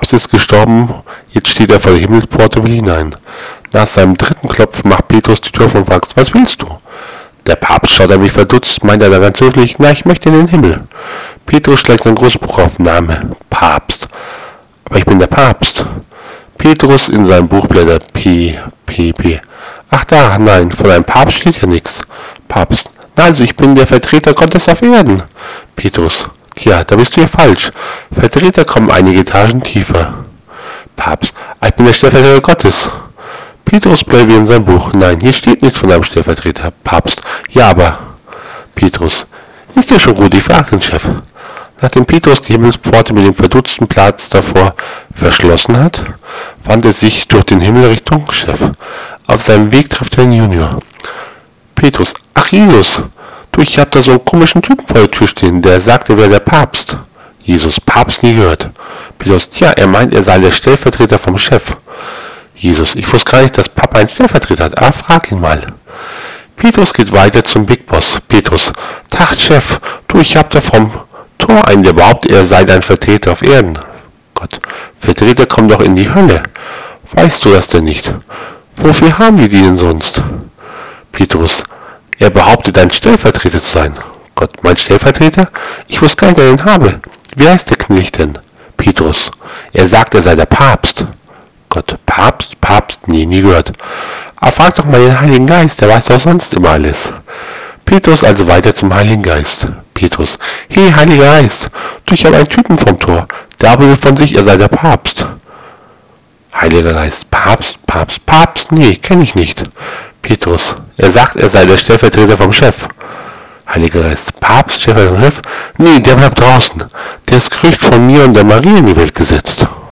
Papst ist gestorben, jetzt steht er vor der Himmelspforte und will hinein. Nach seinem dritten Klopfen macht Petrus die Tür auf und fragt, was willst du? Der Papst schaut an mich verdutzt, meint er dann ganz höflich, na, ich möchte in den Himmel. Petrus schlägt sein Großbuch auf, Name, Papst. Aber ich bin der Papst. Petrus in seinem Buch blättert, P, P, P. Ach da, nein, von einem Papst steht ja nichts. Papst. Na also, ich bin der Vertreter Gottes auf Erden. Petrus. Tja, da bist du ja falsch. Vertreter kommen einige Etagen tiefer. Papst. Ich bin der Stellvertreter Gottes. Petrus bleibt in seinem Buch. Nein, hier steht nichts von einem Stellvertreter. Papst. Ja, aber. Petrus. Ist ja schon gut, ich frage den Chef. Nachdem Petrus die Himmelspforte mit dem verdutzten Platz davor verschlossen hat, wandte er sich durch den Himmel Richtung Chef. Auf seinem Weg trifft er den Junior. Petrus. Ach, Jesus. Du, ich hab da so einen komischen Typen vor der Tür stehen, der sagt, er wäre der Papst. Jesus. Papst nie gehört. Petrus. Tja, er meint, er sei der Stellvertreter vom Chef. Jesus, ich wusste gar nicht, dass Papa einen Stellvertreter hat. Ah, frag ihn mal. Petrus geht weiter zum Big Boss. Petrus, Tag, Chef. Du, ich hab da vom Tor einen, der behauptet, er sei dein Vertreter auf Erden. Gott, Vertreter kommen doch in die Hölle. Weißt du das denn nicht? Wofür haben die die denn sonst? Petrus, er behauptet, dein Stellvertreter zu sein. Gott, mein Stellvertreter? Ich wusste gar nicht, dass ich ihn habe. Wie heißt der Knecht denn? Petrus, er sagt, er sei der Papst. Gott, Papst, Papst, nie, nie gehört. Aber frag doch mal den Heiligen Geist, der weiß doch sonst immer alles. Petrus also weiter zum Heiligen Geist. Petrus, hey, Heiliger Geist, du, ich habe einen Typen vom Tor, der aber von sich, er sei der Papst. Heiliger Geist, Papst, Papst, Papst, nee, kenne ich nicht. Petrus, er sagt, er sei der Stellvertreter vom Chef. Heiliger Geist, Papst, Stellvertreter vom Chef? Nee, der bleibt draußen. Der ist Gerücht von mir und der Marie in die Welt gesetzt.